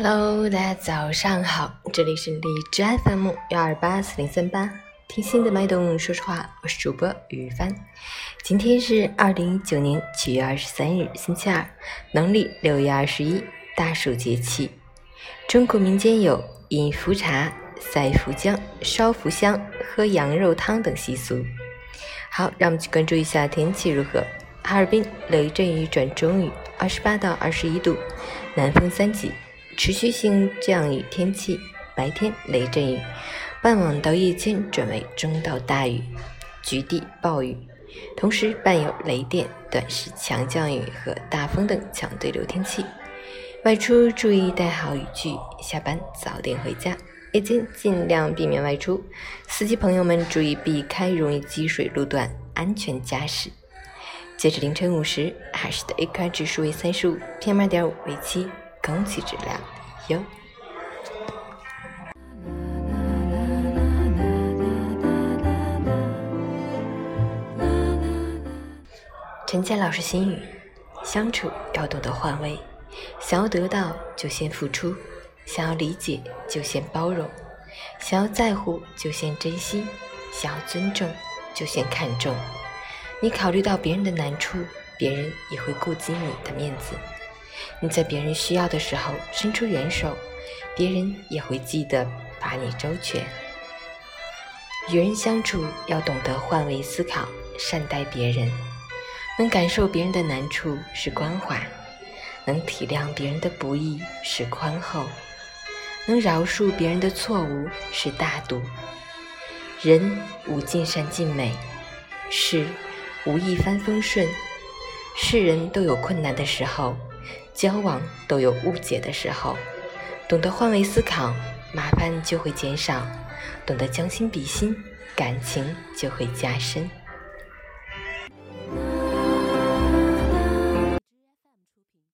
Hello，大家早上好，这里是荔枝 FM 幺二八四零三八，听心的脉动说实话，我是主播雨帆。今天是二零一九年七月二十三日，星期二，农历六月二十一，大暑节气。中国民间有饮茯茶、赛茯姜、烧茯香、喝羊肉汤等习俗。好，让我们去关注一下天气如何。哈尔滨雷阵雨转中雨，二十八到二十一度，南风三级。持续性降雨天气，白天雷阵雨，傍晚到夜间转为中到大雨，局地暴雨，同时伴有雷电、短时强降雨和大风等强对流天气。外出注意带好雨具，下班早点回家，夜间尽量避免外出。司机朋友们注意避开容易积水路段，安全驾驶。截至凌晨五时，海市的 AQI 指数为三十五，PM 二点五为七。空气质量优。陈佳老师心语：相处要懂得换位，想要得到就先付出，想要理解就先包容，想要在乎就先珍惜，想要尊重就先看重。你考虑到别人的难处，别人也会顾及你的面子。你在别人需要的时候伸出援手，别人也会记得把你周全。与人相处要懂得换位思考，善待别人。能感受别人的难处是关怀，能体谅别人的不易是宽厚，能饶恕别人的错误是大度。人无尽善尽美，事无一帆风顺，世人都有困难的时候。交往都有误解的时候，懂得换位思考，麻烦就会减少；懂得将心比心，感情就会加深。